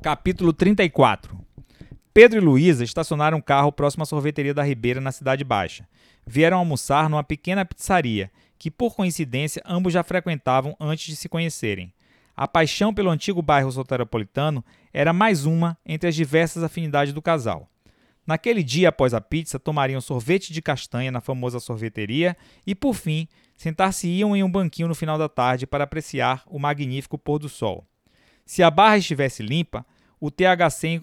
Capítulo 34 Pedro e Luísa estacionaram um carro próximo à sorveteria da Ribeira, na Cidade Baixa. Vieram almoçar numa pequena pizzaria, que por coincidência ambos já frequentavam antes de se conhecerem. A paixão pelo antigo bairro soteropolitano era mais uma entre as diversas afinidades do casal. Naquele dia após a pizza, tomariam sorvete de castanha na famosa sorveteria e, por fim, sentar-se-iam em um banquinho no final da tarde para apreciar o magnífico pôr do sol. Se a barra estivesse limpa, o THC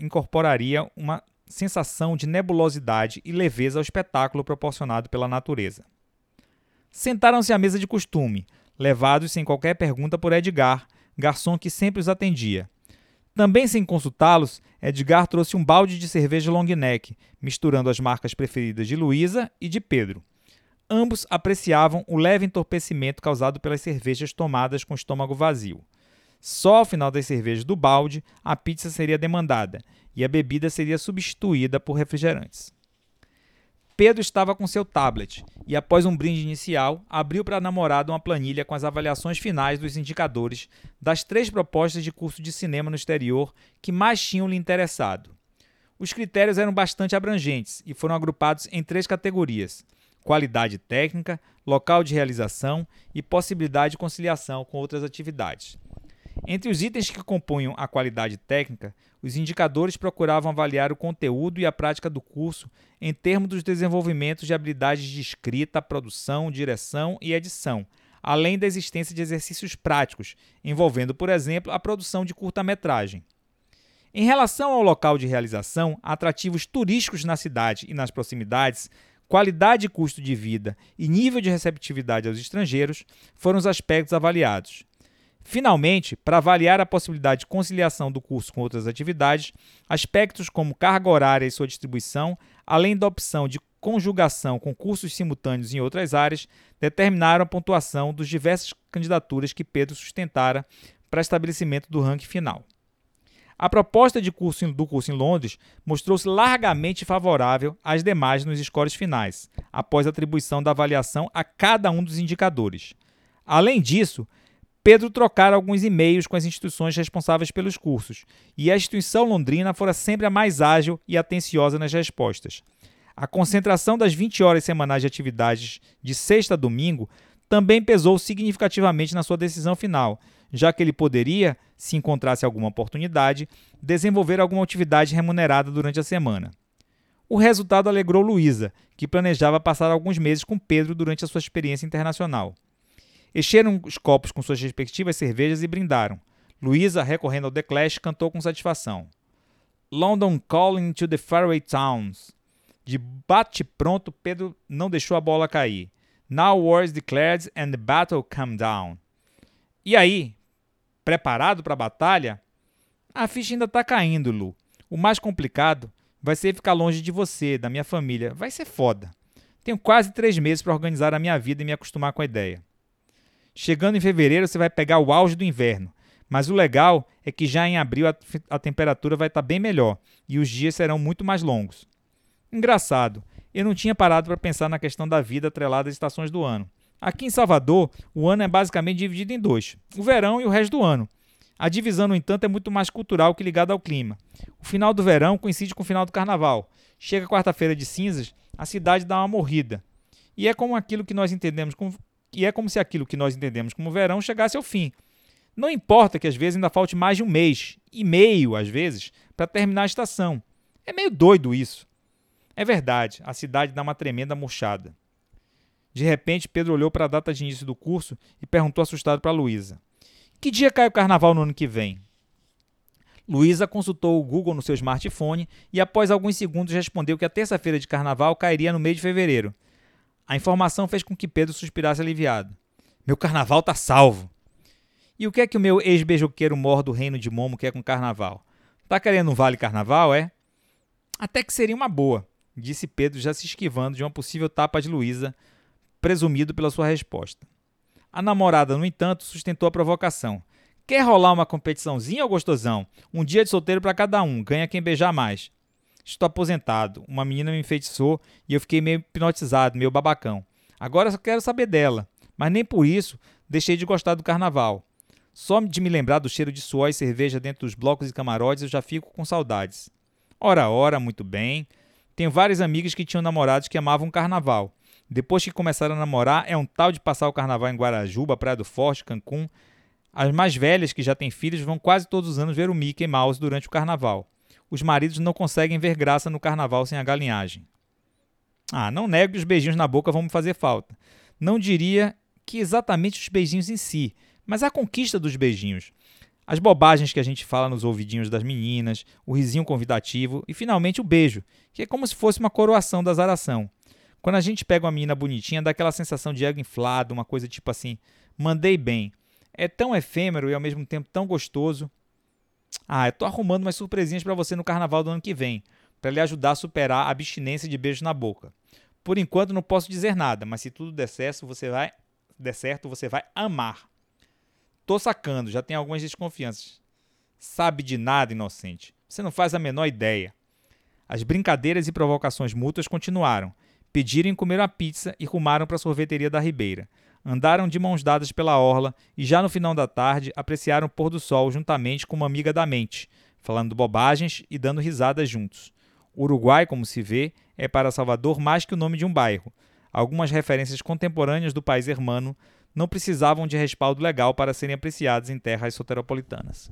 incorporaria uma sensação de nebulosidade e leveza ao espetáculo proporcionado pela natureza. Sentaram-se à mesa de costume, levados sem qualquer pergunta por Edgar, garçom que sempre os atendia. Também sem consultá-los, Edgar trouxe um balde de cerveja long neck, misturando as marcas preferidas de Luísa e de Pedro. Ambos apreciavam o leve entorpecimento causado pelas cervejas tomadas com o estômago vazio. Só ao final das cervejas do balde a pizza seria demandada e a bebida seria substituída por refrigerantes. Pedro estava com seu tablet e, após um brinde inicial, abriu para a namorada uma planilha com as avaliações finais dos indicadores das três propostas de curso de cinema no exterior que mais tinham lhe interessado. Os critérios eram bastante abrangentes e foram agrupados em três categorias: qualidade técnica, local de realização e possibilidade de conciliação com outras atividades. Entre os itens que compunham a qualidade técnica, os indicadores procuravam avaliar o conteúdo e a prática do curso em termos dos desenvolvimentos de habilidades de escrita, produção, direção e edição, além da existência de exercícios práticos, envolvendo, por exemplo, a produção de curta-metragem. Em relação ao local de realização, atrativos turísticos na cidade e nas proximidades, qualidade e custo de vida e nível de receptividade aos estrangeiros foram os aspectos avaliados. Finalmente, para avaliar a possibilidade de conciliação do curso com outras atividades, aspectos como carga horária e sua distribuição, além da opção de conjugação com cursos simultâneos em outras áreas, determinaram a pontuação dos diversas candidaturas que Pedro sustentara para estabelecimento do ranking final. A proposta de curso do curso em Londres mostrou-se largamente favorável às demais nos scores finais, após atribuição da avaliação a cada um dos indicadores. Além disso, Pedro trocara alguns e-mails com as instituições responsáveis pelos cursos, e a instituição londrina fora sempre a mais ágil e atenciosa nas respostas. A concentração das 20 horas semanais de atividades de sexta a domingo também pesou significativamente na sua decisão final, já que ele poderia, se encontrasse alguma oportunidade, desenvolver alguma atividade remunerada durante a semana. O resultado alegrou Luísa, que planejava passar alguns meses com Pedro durante a sua experiência internacional. Encheram os copos com suas respectivas cervejas e brindaram. Luísa, recorrendo ao The Clash, cantou com satisfação. London Calling to the Faraway Towns. De bate-pronto, Pedro não deixou a bola cair. Now war is declared and the battle come down. E aí, preparado para a batalha? A ficha ainda está caindo, Lu. O mais complicado vai ser ficar longe de você, da minha família. Vai ser foda. Tenho quase três meses para organizar a minha vida e me acostumar com a ideia. Chegando em fevereiro, você vai pegar o auge do inverno. Mas o legal é que já em abril a, a temperatura vai estar tá bem melhor e os dias serão muito mais longos. Engraçado, eu não tinha parado para pensar na questão da vida atrelada às estações do ano. Aqui em Salvador, o ano é basicamente dividido em dois: o verão e o resto do ano. A divisão, no entanto, é muito mais cultural que ligada ao clima. O final do verão coincide com o final do carnaval. Chega quarta-feira de cinzas, a cidade dá uma morrida. E é como aquilo que nós entendemos como e é como se aquilo que nós entendemos como verão chegasse ao fim. Não importa que às vezes ainda falte mais de um mês, e meio às vezes, para terminar a estação. É meio doido isso. É verdade, a cidade dá uma tremenda murchada. De repente, Pedro olhou para a data de início do curso e perguntou assustado para Luísa: Que dia cai o carnaval no ano que vem? Luísa consultou o Google no seu smartphone e, após alguns segundos, respondeu que a terça-feira de carnaval cairia no mês de fevereiro. A informação fez com que Pedro suspirasse aliviado. Meu carnaval tá salvo. E o que é que o meu ex-beijoqueiro mor do reino de Momo quer com carnaval? Tá querendo um vale carnaval, é? Até que seria uma boa, disse Pedro, já se esquivando de uma possível tapa de Luísa, presumido pela sua resposta. A namorada, no entanto, sustentou a provocação. Quer rolar uma competiçãozinha, ou gostosão? Um dia de solteiro para cada um, ganha quem beijar mais. Estou aposentado. Uma menina me enfeitiçou e eu fiquei meio hipnotizado, meio babacão. Agora só quero saber dela. Mas nem por isso deixei de gostar do carnaval. Só de me lembrar do cheiro de suor e cerveja dentro dos blocos e camarotes eu já fico com saudades. Ora, ora, muito bem. Tenho várias amigas que tinham namorados que amavam o carnaval. Depois que começaram a namorar, é um tal de passar o carnaval em Guarajuba, Praia do Forte, Cancún. As mais velhas, que já têm filhos, vão quase todos os anos ver o Mickey Mouse durante o carnaval. Os maridos não conseguem ver graça no carnaval sem a galinhagem. Ah, não nego que os beijinhos na boca vão me fazer falta. Não diria que exatamente os beijinhos em si, mas a conquista dos beijinhos. As bobagens que a gente fala nos ouvidinhos das meninas, o risinho convidativo e finalmente o beijo, que é como se fosse uma coroação da zaração. Quando a gente pega uma menina bonitinha, dá aquela sensação de ego inflado, uma coisa tipo assim: mandei bem. É tão efêmero e ao mesmo tempo tão gostoso. Ah, eu tô arrumando umas surpresinhas para você no carnaval do ano que vem, para lhe ajudar a superar a abstinência de beijos na boca. Por enquanto não posso dizer nada, mas se tudo der certo, você vai der certo, você vai amar. Tô sacando, já tem algumas desconfianças. Sabe de nada, inocente. Você não faz a menor ideia. As brincadeiras e provocações mútuas continuaram. Pediram e comeram a pizza e rumaram para a sorveteria da Ribeira. Andaram de mãos dadas pela orla e já no final da tarde apreciaram o pôr do sol juntamente com uma amiga da mente, falando bobagens e dando risadas juntos. Uruguai, como se vê, é para Salvador mais que o nome de um bairro. Algumas referências contemporâneas do país hermano não precisavam de respaldo legal para serem apreciadas em terras soteropolitanas.